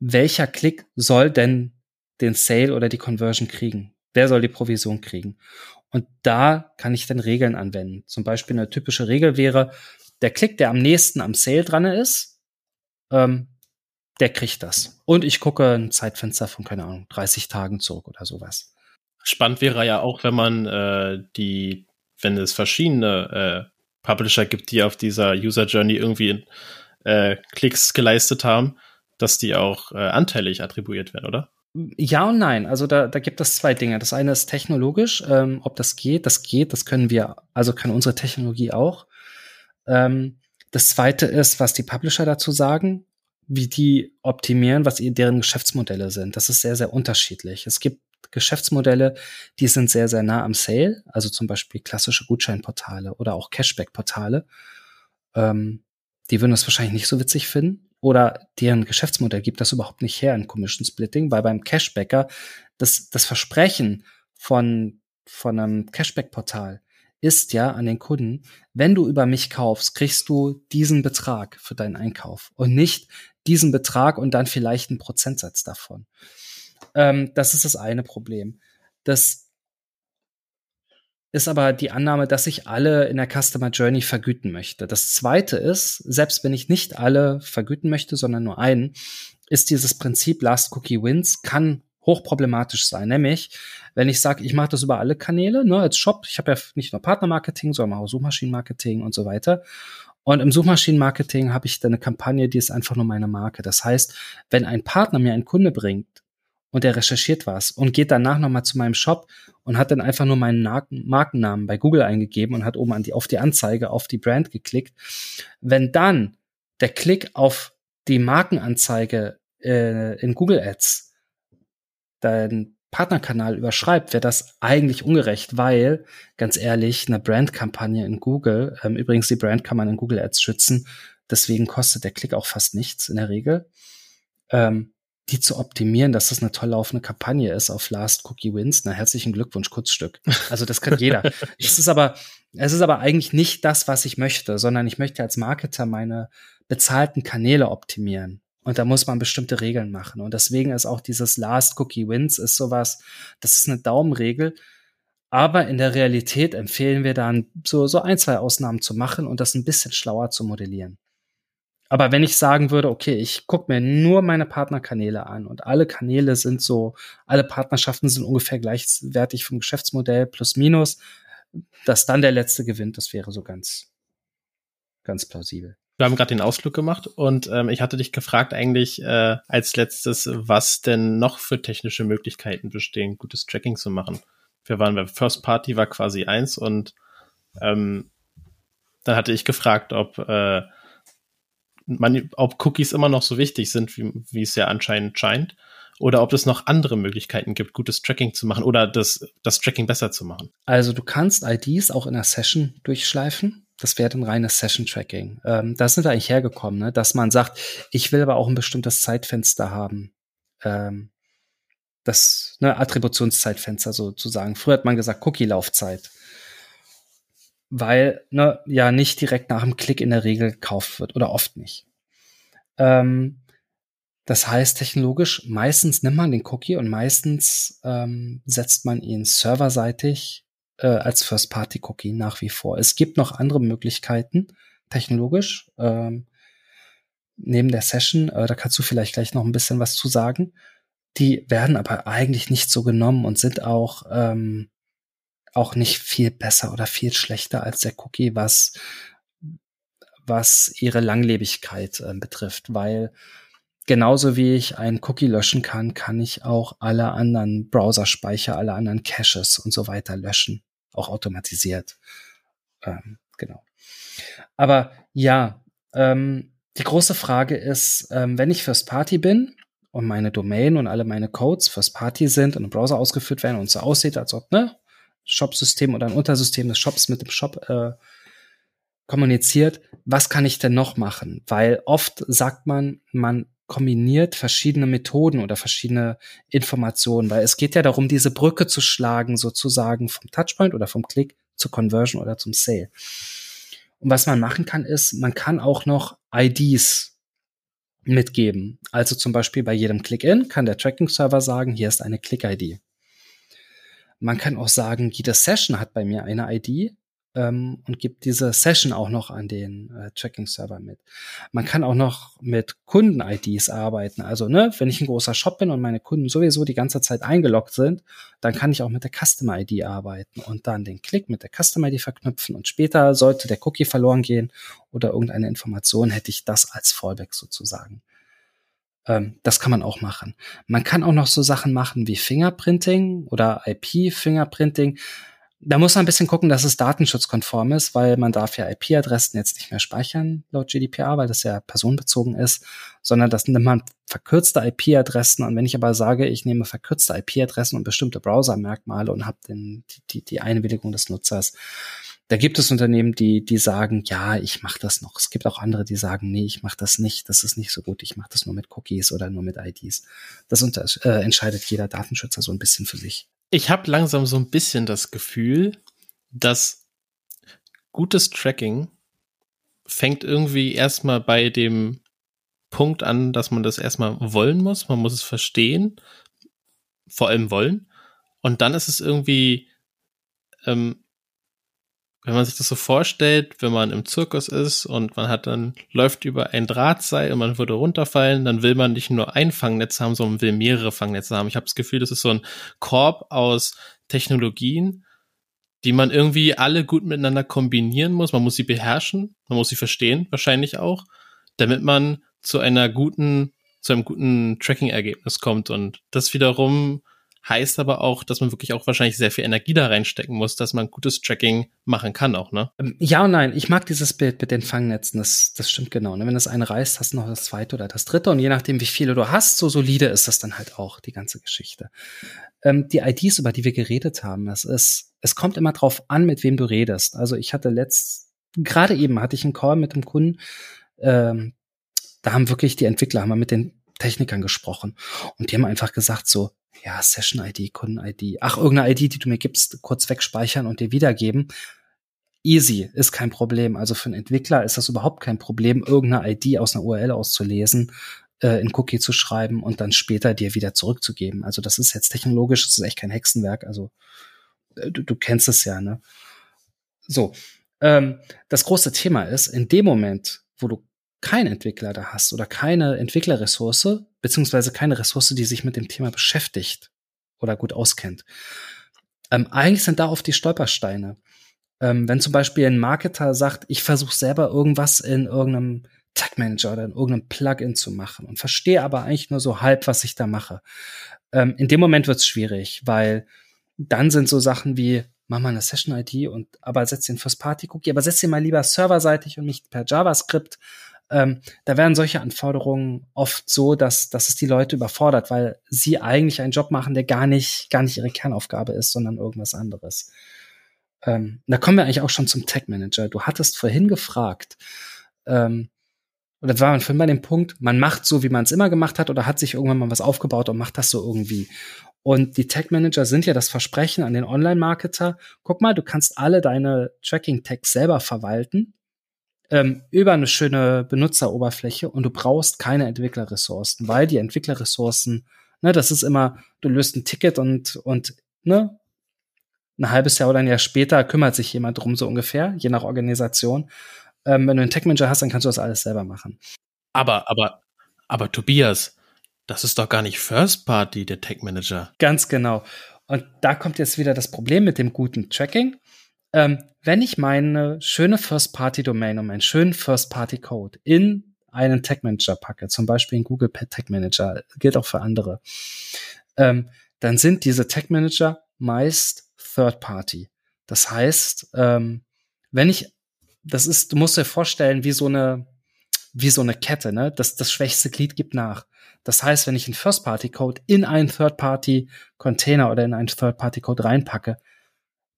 welcher Klick soll denn den Sale oder die Conversion kriegen? Wer soll die Provision kriegen? Und da kann ich dann Regeln anwenden. Zum Beispiel eine typische Regel wäre, der Klick, der am nächsten am Sale dran ist, ähm, der kriegt das. Und ich gucke ein Zeitfenster von, keine Ahnung, 30 Tagen zurück oder sowas. Spannend wäre ja auch, wenn man äh, die, wenn es verschiedene äh, Publisher gibt, die auf dieser User Journey irgendwie äh, Klicks geleistet haben, dass die auch äh, anteilig attribuiert werden, oder? Ja und nein. Also da, da gibt es zwei Dinge. Das eine ist technologisch, ähm, ob das geht. Das geht, das können wir, also kann unsere Technologie auch. Ähm, das zweite ist, was die Publisher dazu sagen, wie die optimieren, was deren Geschäftsmodelle sind. Das ist sehr, sehr unterschiedlich. Es gibt Geschäftsmodelle, die sind sehr, sehr nah am Sale, also zum Beispiel klassische Gutscheinportale oder auch Cashback-Portale. Ähm, die würden das wahrscheinlich nicht so witzig finden. Oder deren Geschäftsmodell gibt das überhaupt nicht her in Commission Splitting, weil beim Cashbacker das, das Versprechen von, von einem Cashback-Portal ist ja an den Kunden, wenn du über mich kaufst, kriegst du diesen Betrag für deinen Einkauf und nicht diesen Betrag und dann vielleicht einen Prozentsatz davon. Ähm, das ist das eine Problem. Das ist aber die Annahme, dass ich alle in der Customer Journey vergüten möchte. Das zweite ist, selbst wenn ich nicht alle vergüten möchte, sondern nur einen, ist dieses Prinzip Last Cookie Wins, kann hochproblematisch sein. Nämlich, wenn ich sage, ich mache das über alle Kanäle, ne, als Shop, ich habe ja nicht nur Partnermarketing, sondern auch Suchmaschinenmarketing und so weiter. Und im Suchmaschinenmarketing habe ich dann eine Kampagne, die ist einfach nur meine Marke. Das heißt, wenn ein Partner mir einen Kunde bringt, und er recherchiert was und geht danach nochmal zu meinem Shop und hat dann einfach nur meinen Markennamen bei Google eingegeben und hat oben an die, auf die Anzeige, auf die Brand geklickt. Wenn dann der Klick auf die Markenanzeige äh, in Google Ads deinen Partnerkanal überschreibt, wäre das eigentlich ungerecht, weil, ganz ehrlich, eine Brandkampagne in Google, ähm, übrigens die Brand kann man in Google Ads schützen, deswegen kostet der Klick auch fast nichts in der Regel. Ähm, die zu optimieren, dass das eine toll laufende Kampagne ist auf Last Cookie Wins. Na, herzlichen Glückwunsch, Kurzstück. Also das kann jeder. [laughs] es ist aber, es ist aber eigentlich nicht das, was ich möchte, sondern ich möchte als Marketer meine bezahlten Kanäle optimieren. Und da muss man bestimmte Regeln machen. Und deswegen ist auch dieses Last Cookie Wins ist sowas, das ist eine Daumenregel. Aber in der Realität empfehlen wir dann so, so ein, zwei Ausnahmen zu machen und das ein bisschen schlauer zu modellieren. Aber wenn ich sagen würde, okay, ich gucke mir nur meine Partnerkanäle an und alle Kanäle sind so, alle Partnerschaften sind ungefähr gleichwertig vom Geschäftsmodell plus minus, dass dann der letzte gewinnt, das wäre so ganz, ganz plausibel. Wir haben gerade den Ausflug gemacht und ähm, ich hatte dich gefragt eigentlich äh, als letztes, was denn noch für technische Möglichkeiten bestehen, gutes Tracking zu machen. Wir waren bei First Party war quasi eins und ähm, dann hatte ich gefragt, ob äh, man, ob Cookies immer noch so wichtig sind, wie, wie es ja anscheinend scheint, oder ob es noch andere Möglichkeiten gibt, gutes Tracking zu machen oder das, das Tracking besser zu machen. Also du kannst IDs auch in der Session durchschleifen. Das wäre dann reines Session-Tracking. Ähm, da sind wir eigentlich hergekommen, ne? dass man sagt, ich will aber auch ein bestimmtes Zeitfenster haben. Ähm, das ne, Attributionszeitfenster sozusagen. Früher hat man gesagt Cookie-Laufzeit weil ne, ja nicht direkt nach dem Klick in der Regel gekauft wird oder oft nicht. Ähm, das heißt, technologisch, meistens nimmt man den Cookie und meistens ähm, setzt man ihn serverseitig äh, als First-Party-Cookie nach wie vor. Es gibt noch andere Möglichkeiten, technologisch, ähm, neben der Session, äh, da kannst du vielleicht gleich noch ein bisschen was zu sagen. Die werden aber eigentlich nicht so genommen und sind auch ähm, auch nicht viel besser oder viel schlechter als der Cookie, was, was ihre Langlebigkeit äh, betrifft, weil genauso wie ich einen Cookie löschen kann, kann ich auch alle anderen Browserspeicher, alle anderen Caches und so weiter löschen, auch automatisiert. Ähm, genau. Aber ja, ähm, die große Frage ist, ähm, wenn ich First Party bin und meine Domain und alle meine Codes First Party sind und im Browser ausgeführt werden und so aussieht, als ob, ne, Shop-System oder ein Untersystem des Shops mit dem Shop äh, kommuniziert, was kann ich denn noch machen? Weil oft sagt man, man kombiniert verschiedene Methoden oder verschiedene Informationen, weil es geht ja darum, diese Brücke zu schlagen, sozusagen vom Touchpoint oder vom Klick zur Conversion oder zum Sale. Und was man machen kann, ist, man kann auch noch IDs mitgeben. Also zum Beispiel bei jedem Click-In kann der Tracking-Server sagen, hier ist eine Click-ID. Man kann auch sagen, jede Session hat bei mir eine ID ähm, und gibt diese Session auch noch an den äh, Tracking-Server mit. Man kann auch noch mit Kunden-IDs arbeiten. Also, ne, wenn ich ein großer Shop bin und meine Kunden sowieso die ganze Zeit eingeloggt sind, dann kann ich auch mit der Customer-ID arbeiten und dann den Klick mit der Customer-ID verknüpfen und später sollte der Cookie verloren gehen oder irgendeine Information, hätte ich das als Fallback sozusagen. Ähm, das kann man auch machen. Man kann auch noch so Sachen machen wie Fingerprinting oder IP-Fingerprinting da muss man ein bisschen gucken, dass es datenschutzkonform ist, weil man darf ja IP-Adressen jetzt nicht mehr speichern laut GDPR, weil das ja personenbezogen ist, sondern das nimmt man verkürzte IP-Adressen. Und wenn ich aber sage, ich nehme verkürzte IP-Adressen und bestimmte Browser-Merkmale und habe die, die, die Einwilligung des Nutzers, da gibt es Unternehmen, die, die sagen, ja, ich mache das noch. Es gibt auch andere, die sagen, nee, ich mache das nicht, das ist nicht so gut, ich mache das nur mit Cookies oder nur mit IDs. Das unter, äh, entscheidet jeder Datenschützer so ein bisschen für sich ich habe langsam so ein bisschen das Gefühl, dass gutes Tracking fängt irgendwie erstmal bei dem Punkt an, dass man das erstmal wollen muss. Man muss es verstehen, vor allem wollen. Und dann ist es irgendwie ähm, wenn man sich das so vorstellt, wenn man im Zirkus ist und man hat dann, läuft über ein Drahtseil und man würde runterfallen, dann will man nicht nur ein Fangnetz haben, sondern will mehrere Fangnetze haben. Ich habe das Gefühl, das ist so ein Korb aus Technologien, die man irgendwie alle gut miteinander kombinieren muss. Man muss sie beherrschen, man muss sie verstehen, wahrscheinlich auch, damit man zu einer guten, zu einem guten Tracking-Ergebnis kommt. Und das wiederum heißt aber auch, dass man wirklich auch wahrscheinlich sehr viel Energie da reinstecken muss, dass man gutes Tracking machen kann auch, ne? Ähm, ja und nein. Ich mag dieses Bild mit den Fangnetzen. Das, das stimmt genau. Ne? Wenn das eine reißt, hast du noch das zweite oder das dritte. Und je nachdem, wie viele du hast, so solide ist das dann halt auch, die ganze Geschichte. Ähm, die IDs, über die wir geredet haben, das ist, es kommt immer drauf an, mit wem du redest. Also ich hatte letzt, gerade eben hatte ich einen Call mit dem Kunden, ähm, da haben wirklich die Entwickler, haben wir mit den Technikern gesprochen. Und die haben einfach gesagt so, ja, Session-ID, Kunden-ID, ach, irgendeine ID, die du mir gibst, kurz wegspeichern und dir wiedergeben. Easy, ist kein Problem. Also für einen Entwickler ist das überhaupt kein Problem, irgendeine ID aus einer URL auszulesen, äh, in Cookie zu schreiben und dann später dir wieder zurückzugeben. Also das ist jetzt technologisch, das ist echt kein Hexenwerk. Also äh, du, du kennst es ja, ne? So. Ähm, das große Thema ist, in dem Moment, wo du keinen Entwickler da hast oder keine Entwicklerressource, beziehungsweise keine Ressource, die sich mit dem Thema beschäftigt oder gut auskennt. Ähm, eigentlich sind da oft die Stolpersteine. Ähm, wenn zum Beispiel ein Marketer sagt, ich versuche selber irgendwas in irgendeinem Tag Manager oder in irgendeinem Plugin zu machen und verstehe aber eigentlich nur so halb, was ich da mache. Ähm, in dem Moment wird es schwierig, weil dann sind so Sachen wie, mach mal eine Session-ID und aber setz den First-Party-Cookie, aber setz den mal lieber serverseitig und nicht per JavaScript ähm, da werden solche Anforderungen oft so, dass, dass es die Leute überfordert, weil sie eigentlich einen Job machen, der gar nicht, gar nicht ihre Kernaufgabe ist, sondern irgendwas anderes. Ähm, da kommen wir eigentlich auch schon zum Tech Manager. Du hattest vorhin gefragt, ähm, oder war man vorhin bei dem Punkt, man macht so, wie man es immer gemacht hat, oder hat sich irgendwann mal was aufgebaut und macht das so irgendwie. Und die Tech Manager sind ja das Versprechen an den Online-Marketer. Guck mal, du kannst alle deine Tracking-Tags selber verwalten ähm, über eine schöne Benutzeroberfläche und du brauchst keine Entwicklerressourcen, weil die Entwicklerressourcen, ne, das ist immer, du löst ein Ticket und, und, ne, ein halbes Jahr oder ein Jahr später kümmert sich jemand drum, so ungefähr, je nach Organisation. Ähm, wenn du einen Tech-Manager hast, dann kannst du das alles selber machen. Aber, aber, aber Tobias, das ist doch gar nicht First Party, der Tech-Manager. Ganz genau. Und da kommt jetzt wieder das Problem mit dem guten Tracking. Ähm, wenn ich meine schöne First-Party-Domain und meinen schönen First-Party-Code in einen Tag Manager packe, zum Beispiel in Google Tag Manager, gilt auch für andere, ähm, dann sind diese Tag Manager meist Third-Party. Das heißt, ähm, wenn ich, das ist, du musst dir vorstellen, wie so eine, wie so eine Kette, ne? Das, das schwächste Glied gibt nach. Das heißt, wenn ich einen First-Party-Code in einen Third-Party-Container oder in einen Third-Party-Code reinpacke,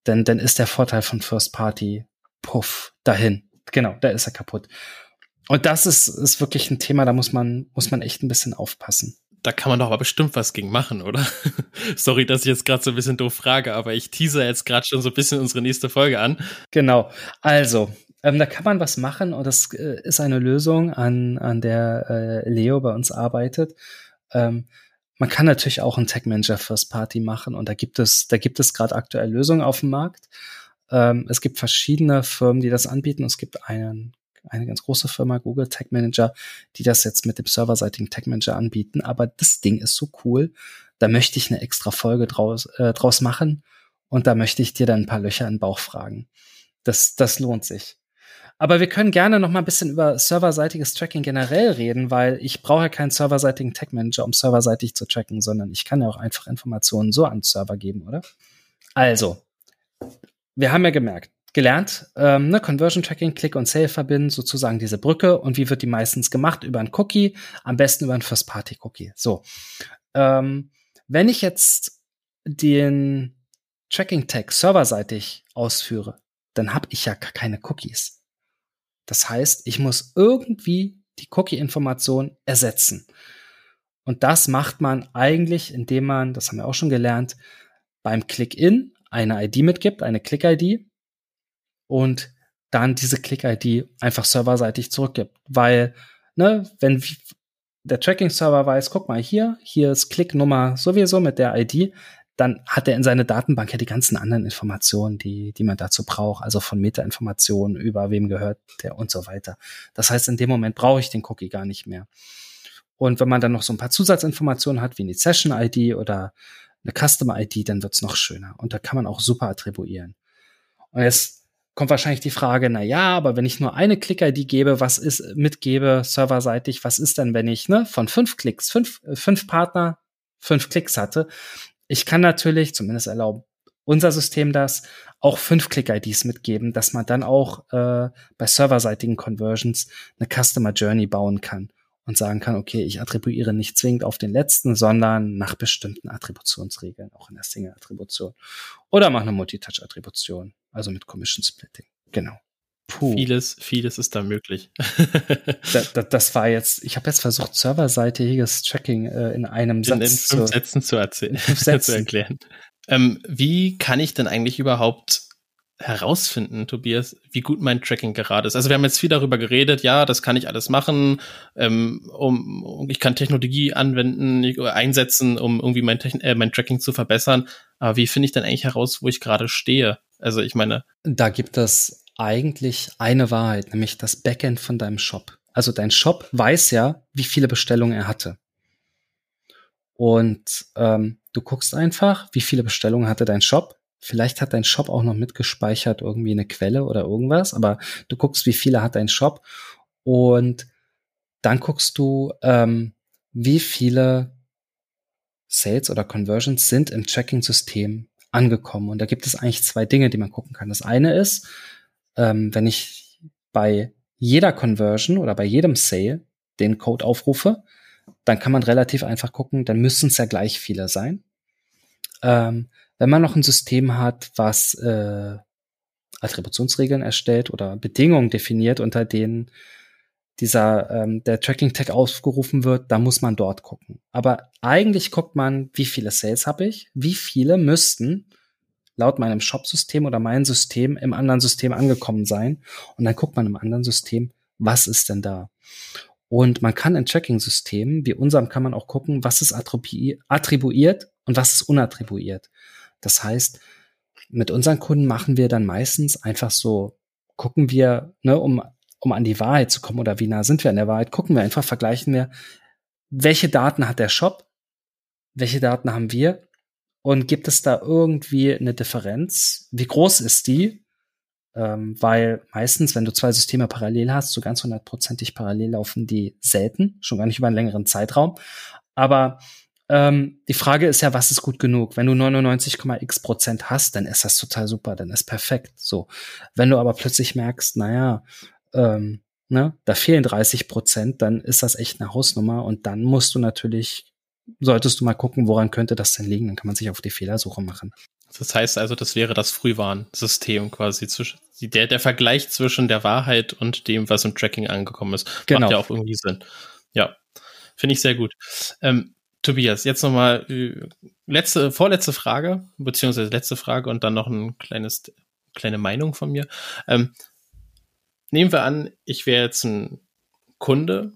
dann, dann ist der Vorteil von First Party, puff, dahin. Genau, da ist er kaputt. Und das ist, ist wirklich ein Thema, da muss man, muss man echt ein bisschen aufpassen. Da kann man doch aber bestimmt was gegen machen, oder? [laughs] Sorry, dass ich jetzt gerade so ein bisschen doof frage, aber ich teaser jetzt gerade schon so ein bisschen unsere nächste Folge an. Genau. Also, ähm, da kann man was machen und das äh, ist eine Lösung, an, an der äh, Leo bei uns arbeitet. Ähm, man kann natürlich auch einen Tag Manager First Party machen und da gibt es, da gibt es gerade aktuell Lösungen auf dem Markt. Ähm, es gibt verschiedene Firmen, die das anbieten. Es gibt einen, eine ganz große Firma, Google Tag Manager, die das jetzt mit dem serverseitigen Tag Manager anbieten. Aber das Ding ist so cool, da möchte ich eine extra Folge draus, äh, draus machen und da möchte ich dir dann ein paar Löcher in den Bauch fragen. Das, das lohnt sich. Aber wir können gerne noch mal ein bisschen über serverseitiges Tracking generell reden, weil ich brauche ja keinen serverseitigen Tag Manager, um serverseitig zu tracken, sondern ich kann ja auch einfach Informationen so an den Server geben, oder? Also, wir haben ja gemerkt, gelernt, ähm, ne, Conversion Tracking, Click und Sale verbinden, sozusagen diese Brücke. Und wie wird die meistens gemacht? Über ein Cookie, am besten über ein First-Party-Cookie. So. Ähm, wenn ich jetzt den Tracking-Tag serverseitig ausführe, dann habe ich ja keine Cookies. Das heißt, ich muss irgendwie die Cookie-Information ersetzen. Und das macht man eigentlich, indem man, das haben wir auch schon gelernt, beim Click-In eine ID mitgibt, eine Click-ID und dann diese Click-ID einfach serverseitig zurückgibt. Weil, ne, wenn der Tracking-Server weiß, guck mal hier, hier ist Click-Nummer sowieso mit der ID, dann hat er in seine Datenbank ja die ganzen anderen Informationen, die, die man dazu braucht, also von Meta-Informationen über wem gehört der und so weiter. Das heißt, in dem Moment brauche ich den Cookie gar nicht mehr. Und wenn man dann noch so ein paar Zusatzinformationen hat, wie eine Session-ID oder eine Customer-ID, dann wird's noch schöner. Und da kann man auch super attribuieren. Und jetzt kommt wahrscheinlich die Frage, na ja, aber wenn ich nur eine Click-ID gebe, was ist, mitgebe, serverseitig, was ist denn, wenn ich, ne, von fünf Klicks, fünf, fünf Partner, fünf Klicks hatte, ich kann natürlich, zumindest erlauben unser System das, auch fünf Click-IDs mitgeben, dass man dann auch äh, bei serverseitigen Conversions eine Customer Journey bauen kann und sagen kann, okay, ich attribuiere nicht zwingend auf den letzten, sondern nach bestimmten Attributionsregeln, auch in der Single-Attribution. Oder mache eine Multitouch-Attribution, also mit Commission Splitting. Genau. Puh. Vieles, vieles ist da möglich. da, [laughs] da, das war jetzt, ich habe jetzt versucht, serverseitiges Tracking äh, in einem in, Satz in fünf zu, Sätzen zu erzählen, [laughs] Sätzen. zu erklären. Ähm, wie kann ich denn eigentlich überhaupt herausfinden, Tobias, wie gut mein Tracking gerade ist. Also wir haben jetzt viel darüber geredet, ja, das kann ich alles machen, ähm, um, um ich kann Technologie anwenden, einsetzen, um irgendwie mein, Techn äh, mein Tracking zu verbessern. Aber wie finde ich denn eigentlich heraus, wo ich gerade stehe? Also ich meine. Da gibt es eigentlich eine Wahrheit, nämlich das Backend von deinem Shop. Also dein Shop weiß ja, wie viele Bestellungen er hatte. Und ähm, du guckst einfach, wie viele Bestellungen hatte dein Shop. Vielleicht hat dein Shop auch noch mitgespeichert irgendwie eine Quelle oder irgendwas, aber du guckst, wie viele hat dein Shop und dann guckst du, ähm, wie viele Sales oder Conversions sind im Tracking-System angekommen. Und da gibt es eigentlich zwei Dinge, die man gucken kann. Das eine ist, ähm, wenn ich bei jeder Conversion oder bei jedem Sale den Code aufrufe, dann kann man relativ einfach gucken, dann müssen es ja gleich viele sein. Ähm, wenn man noch ein System hat, was äh, Attributionsregeln erstellt oder Bedingungen definiert, unter denen dieser ähm, der Tracking Tag aufgerufen wird, da muss man dort gucken. Aber eigentlich guckt man, wie viele Sales habe ich, wie viele müssten laut meinem Shop-System oder mein System im anderen System angekommen sein. Und dann guckt man im anderen System, was ist denn da? Und man kann in Tracking-Systemen wie unserem kann man auch gucken, was ist attribuiert und was ist unattribuiert. Das heißt, mit unseren Kunden machen wir dann meistens einfach so, gucken wir, ne, um, um an die Wahrheit zu kommen oder wie nah sind wir an der Wahrheit, gucken wir einfach, vergleichen wir, welche Daten hat der Shop, welche Daten haben wir und gibt es da irgendwie eine Differenz? Wie groß ist die? Ähm, weil meistens, wenn du zwei Systeme parallel hast, so ganz hundertprozentig parallel laufen die selten, schon gar nicht über einen längeren Zeitraum. Aber ähm, die Frage ist ja, was ist gut genug? Wenn du 99,x Prozent hast, dann ist das total super, dann ist perfekt. So, wenn du aber plötzlich merkst, naja, ähm, ne, da fehlen 30 Prozent, dann ist das echt eine Hausnummer und dann musst du natürlich solltest du mal gucken, woran könnte das denn liegen. Dann kann man sich auf die Fehlersuche machen. Das heißt also, das wäre das Frühwarnsystem quasi zwischen der, der Vergleich zwischen der Wahrheit und dem, was im Tracking angekommen ist. Genau. Macht ja auch irgendwie Sinn. Ja, finde ich sehr gut. Ähm, Tobias, jetzt nochmal äh, letzte, vorletzte Frage, beziehungsweise letzte Frage und dann noch ein kleines, kleine Meinung von mir. Ähm, nehmen wir an, ich wäre jetzt ein Kunde,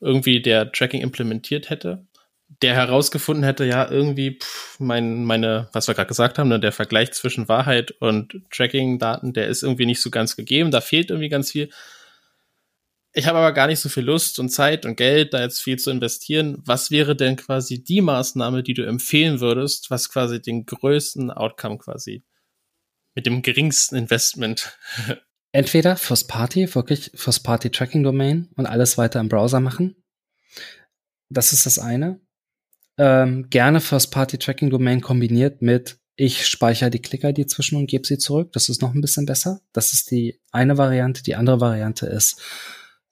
irgendwie der Tracking implementiert hätte der herausgefunden hätte, ja, irgendwie pff, mein, meine, was wir gerade gesagt haben, ne, der Vergleich zwischen Wahrheit und Tracking-Daten, der ist irgendwie nicht so ganz gegeben, da fehlt irgendwie ganz viel. Ich habe aber gar nicht so viel Lust und Zeit und Geld, da jetzt viel zu investieren. Was wäre denn quasi die Maßnahme, die du empfehlen würdest, was quasi den größten Outcome quasi mit dem geringsten Investment [laughs] Entweder First Party, wirklich First Party Tracking Domain und alles weiter im Browser machen. Das ist das eine ähm, gerne First-Party-Tracking-Domain kombiniert mit ich speichere die Click-ID zwischen und gebe sie zurück. Das ist noch ein bisschen besser. Das ist die eine Variante. Die andere Variante ist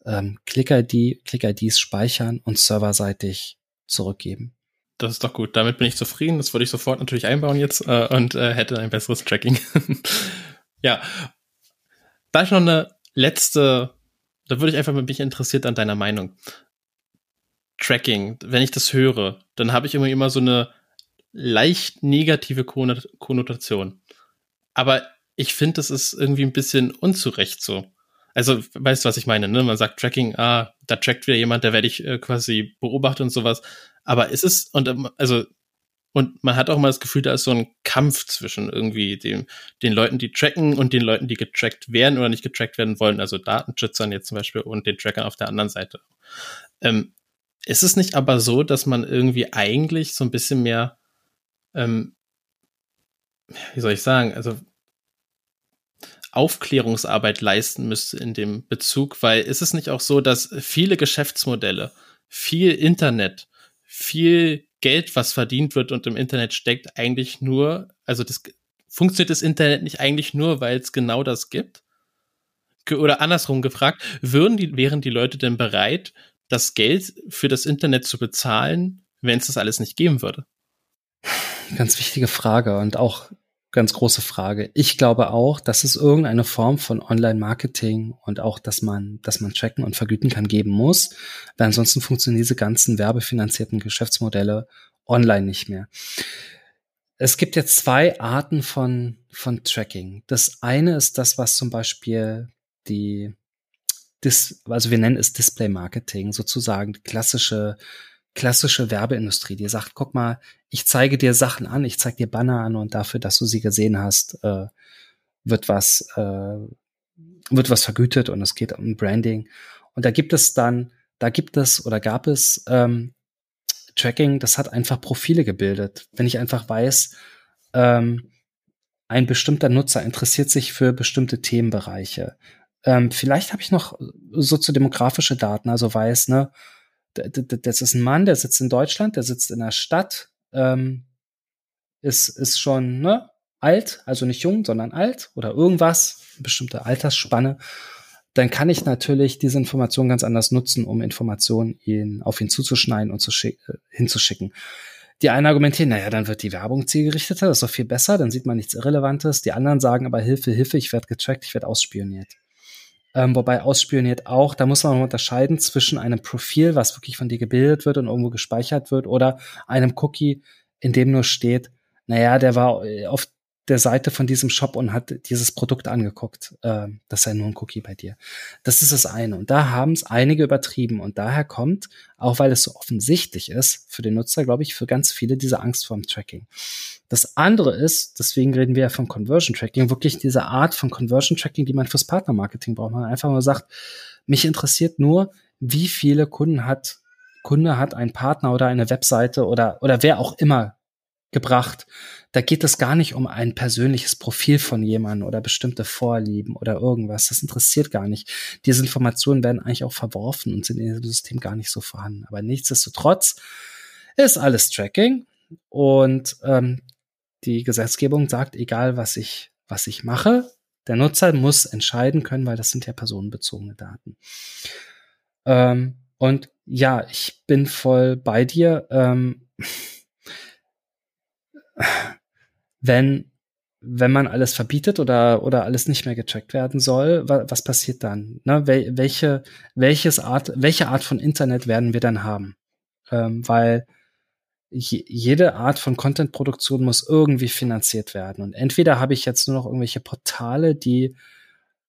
ähm, Click-ID, Click-IDs speichern und serverseitig zurückgeben. Das ist doch gut. Damit bin ich zufrieden. Das würde ich sofort natürlich einbauen jetzt äh, und äh, hätte ein besseres Tracking. [laughs] ja. Da ist noch eine letzte, da würde ich einfach mich interessiert an deiner Meinung. Tracking, wenn ich das höre, dann habe ich immer immer so eine leicht negative Konnotation. Aber ich finde, das ist irgendwie ein bisschen unzurecht so. Also, weißt du, was ich meine, ne? Man sagt Tracking, ah, da trackt wieder jemand, da werde ich äh, quasi beobachtet und sowas. Aber ist es, und ähm, also, und man hat auch mal das Gefühl, da ist so ein Kampf zwischen irgendwie dem, den Leuten, die tracken und den Leuten, die getrackt werden oder nicht getrackt werden wollen, also Datenschützern jetzt zum Beispiel und den Trackern auf der anderen Seite. Ähm, ist es nicht aber so, dass man irgendwie eigentlich so ein bisschen mehr, ähm, wie soll ich sagen, also Aufklärungsarbeit leisten müsste in dem Bezug, weil ist es nicht auch so, dass viele Geschäftsmodelle, viel Internet, viel Geld, was verdient wird und im Internet steckt, eigentlich nur, also das funktioniert das Internet nicht eigentlich nur, weil es genau das gibt? Oder andersrum gefragt, würden die, wären die Leute denn bereit, das Geld für das Internet zu bezahlen, wenn es das alles nicht geben würde? Ganz wichtige Frage und auch ganz große Frage. Ich glaube auch, dass es irgendeine Form von Online-Marketing und auch, dass man, dass man tracken und vergüten kann, geben muss, weil ansonsten funktionieren diese ganzen werbefinanzierten Geschäftsmodelle online nicht mehr. Es gibt jetzt zwei Arten von, von Tracking. Das eine ist das, was zum Beispiel die Dis, also wir nennen es Display Marketing, sozusagen klassische, klassische Werbeindustrie, die sagt, guck mal, ich zeige dir Sachen an, ich zeige dir Banner an und dafür, dass du sie gesehen hast, äh, wird was, äh, wird was vergütet und es geht um Branding. Und da gibt es dann, da gibt es oder gab es ähm, Tracking, das hat einfach Profile gebildet. Wenn ich einfach weiß, ähm, ein bestimmter Nutzer interessiert sich für bestimmte Themenbereiche. Ähm, vielleicht habe ich noch soziodemografische Daten, also weiß, ne, das ist ein Mann, der sitzt in Deutschland, der sitzt in der Stadt, ähm, ist, ist schon ne, alt, also nicht jung, sondern alt oder irgendwas, bestimmte Altersspanne, dann kann ich natürlich diese Information ganz anders nutzen, um Informationen ihn, auf ihn zuzuschneiden und zu äh, hinzuschicken. Die einen argumentieren, naja, dann wird die Werbung zielgerichteter, das ist doch viel besser, dann sieht man nichts Irrelevantes. Die anderen sagen aber, Hilfe, Hilfe, ich werde getrackt, ich werde ausspioniert ähm, wobei ausspioniert auch, da muss man unterscheiden zwischen einem Profil, was wirklich von dir gebildet wird und irgendwo gespeichert wird, oder einem Cookie, in dem nur steht, naja, der war äh, auf der Seite von diesem Shop und hat dieses Produkt angeguckt. Äh, das sei nur ein Cookie bei dir. Das ist das eine. Und da haben es einige übertrieben. Und daher kommt, auch weil es so offensichtlich ist für den Nutzer, glaube ich, für ganz viele diese Angst vorm Tracking. Das andere ist, deswegen reden wir ja von Conversion Tracking, wirklich diese Art von Conversion Tracking, die man fürs Partnermarketing braucht. Man einfach mal sagt, mich interessiert nur, wie viele Kunden hat Kunde hat ein Partner oder eine Webseite oder, oder wer auch immer gebracht. Da geht es gar nicht um ein persönliches Profil von jemandem oder bestimmte Vorlieben oder irgendwas. Das interessiert gar nicht. Diese Informationen werden eigentlich auch verworfen und sind in diesem System gar nicht so vorhanden. Aber nichtsdestotrotz ist alles Tracking und ähm, die Gesetzgebung sagt, egal was ich, was ich mache, der Nutzer muss entscheiden können, weil das sind ja personenbezogene Daten. Ähm, und ja, ich bin voll bei dir. Ähm, wenn wenn man alles verbietet oder, oder alles nicht mehr getrackt werden soll, wa was passiert dann? Ne? Wel welche, welches Art, welche Art von Internet werden wir dann haben? Ähm, weil jede Art von Content-Produktion muss irgendwie finanziert werden. Und entweder habe ich jetzt nur noch irgendwelche Portale, die,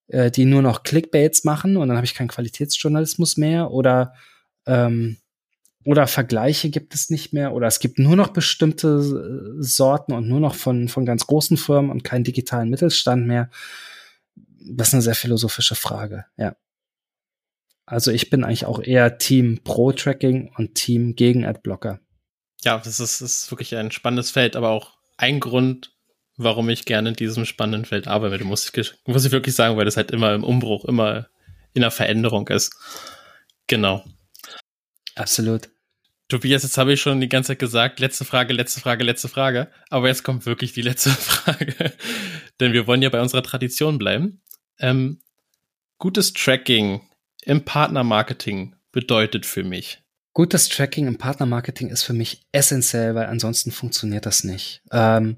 äh, die nur noch Clickbaits machen und dann habe ich keinen Qualitätsjournalismus mehr oder ähm, oder Vergleiche gibt es nicht mehr oder es gibt nur noch bestimmte äh, Sorten und nur noch von, von ganz großen Firmen und keinen digitalen Mittelstand mehr. Das ist eine sehr philosophische Frage, ja. Also ich bin eigentlich auch eher Team Pro Tracking und Team gegen Adblocker. Ja, das ist, ist wirklich ein spannendes Feld, aber auch ein Grund, warum ich gerne in diesem spannenden Feld arbeite, muss ich, muss ich wirklich sagen, weil das halt immer im Umbruch, immer in der Veränderung ist. Genau. Absolut. Tobias, jetzt habe ich schon die ganze Zeit gesagt, letzte Frage, letzte Frage, letzte Frage. Aber jetzt kommt wirklich die letzte [laughs] Frage. Denn wir wollen ja bei unserer Tradition bleiben. Ähm, gutes Tracking im Partnermarketing bedeutet für mich, Gutes Tracking im Partnermarketing ist für mich essentiell, weil ansonsten funktioniert das nicht. Ähm,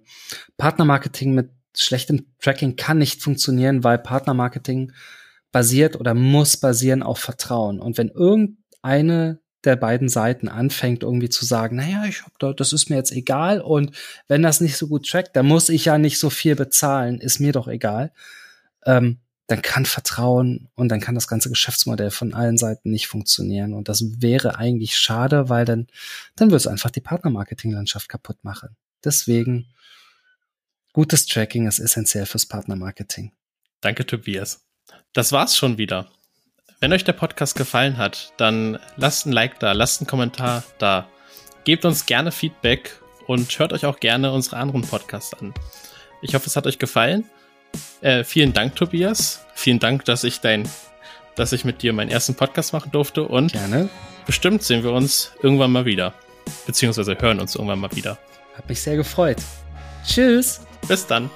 Partnermarketing mit schlechtem Tracking kann nicht funktionieren, weil Partnermarketing basiert oder muss basieren auf Vertrauen. Und wenn irgendeine der beiden Seiten anfängt irgendwie zu sagen, naja, ich hab da, das ist mir jetzt egal und wenn das nicht so gut trackt, dann muss ich ja nicht so viel bezahlen, ist mir doch egal. Ähm, dann kann Vertrauen und dann kann das ganze Geschäftsmodell von allen Seiten nicht funktionieren. Und das wäre eigentlich schade, weil dann, dann wird es einfach die Partnermarketinglandschaft kaputt machen. Deswegen, gutes Tracking ist essentiell fürs Partnermarketing. Danke, Tobias. Das war's schon wieder. Wenn euch der Podcast gefallen hat, dann lasst ein Like da, lasst einen Kommentar da. Gebt uns gerne Feedback und hört euch auch gerne unsere anderen Podcasts an. Ich hoffe, es hat euch gefallen. Äh, vielen Dank, Tobias. Vielen Dank, dass ich dein, dass ich mit dir meinen ersten Podcast machen durfte und Gerne. bestimmt sehen wir uns irgendwann mal wieder. Beziehungsweise hören uns irgendwann mal wieder. Hat mich sehr gefreut. Tschüss. Bis dann.